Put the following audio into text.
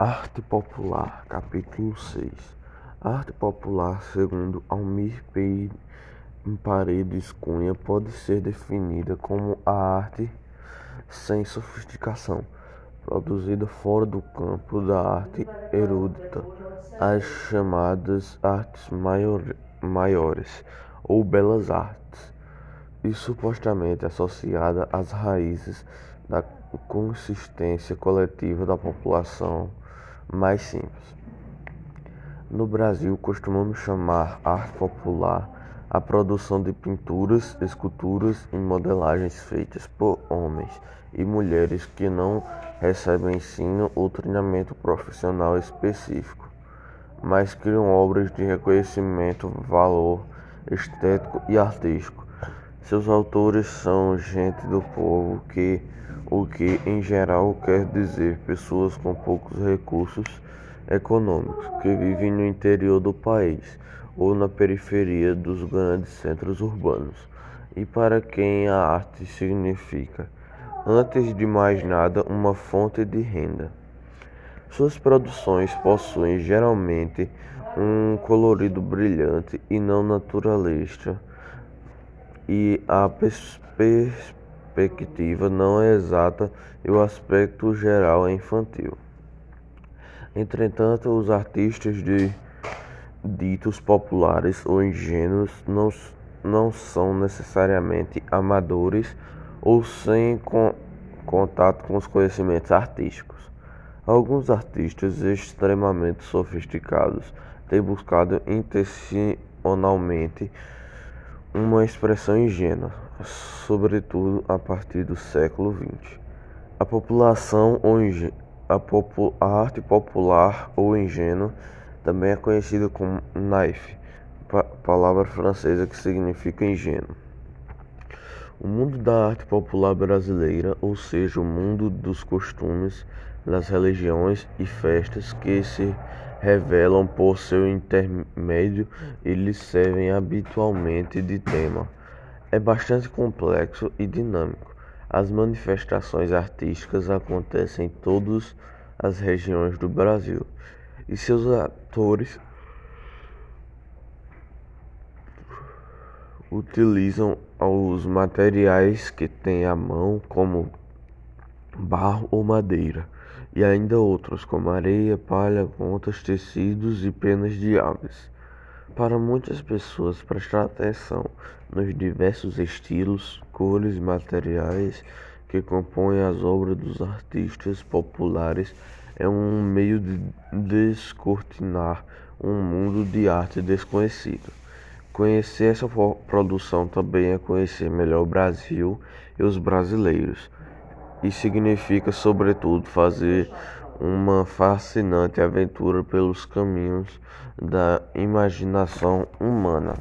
Arte Popular, capítulo 6 Arte popular, segundo Almir P. Paredes Cunha, pode ser definida como a arte sem sofisticação, produzida fora do campo da arte erudita, as chamadas artes maiores ou belas artes, e supostamente associada às raízes da consistência coletiva da população mais simples. No Brasil, costumamos chamar arte popular a produção de pinturas, esculturas e modelagens feitas por homens e mulheres que não recebem ensino ou treinamento profissional específico, mas criam obras de reconhecimento, valor estético e artístico. Seus autores são gente do povo que o que em geral quer dizer pessoas com poucos recursos econômicos que vivem no interior do país ou na periferia dos grandes centros urbanos, e para quem a arte significa, antes de mais nada, uma fonte de renda. Suas produções possuem geralmente um colorido brilhante e não naturalista, e a perspectiva não é exata e o aspecto geral é infantil. Entretanto, os artistas de ditos populares ou ingênuos não, não são necessariamente amadores ou sem con contato com os conhecimentos artísticos. Alguns artistas extremamente sofisticados têm buscado intencionalmente uma expressão ingênua, sobretudo a partir do século XX. A população ou a, popu a arte popular ou ingênua também é conhecida como naif, pa palavra francesa que significa ingênuo. O mundo da arte popular brasileira, ou seja, o mundo dos costumes, das religiões e festas que se revelam por seu intermédio e lhes servem habitualmente de tema. É bastante complexo e dinâmico. As manifestações artísticas acontecem em todas as regiões do Brasil e seus atores utilizam os materiais que têm à mão, como barro ou madeira e ainda outros, como areia, palha, contas, tecidos e penas de aves. Para muitas pessoas, prestar atenção nos diversos estilos, cores e materiais que compõem as obras dos artistas populares é um meio de descortinar um mundo de arte desconhecido. Conhecer essa produção também é conhecer melhor o Brasil e os brasileiros e significa, sobretudo, fazer uma fascinante aventura pelos caminhos da imaginação humana.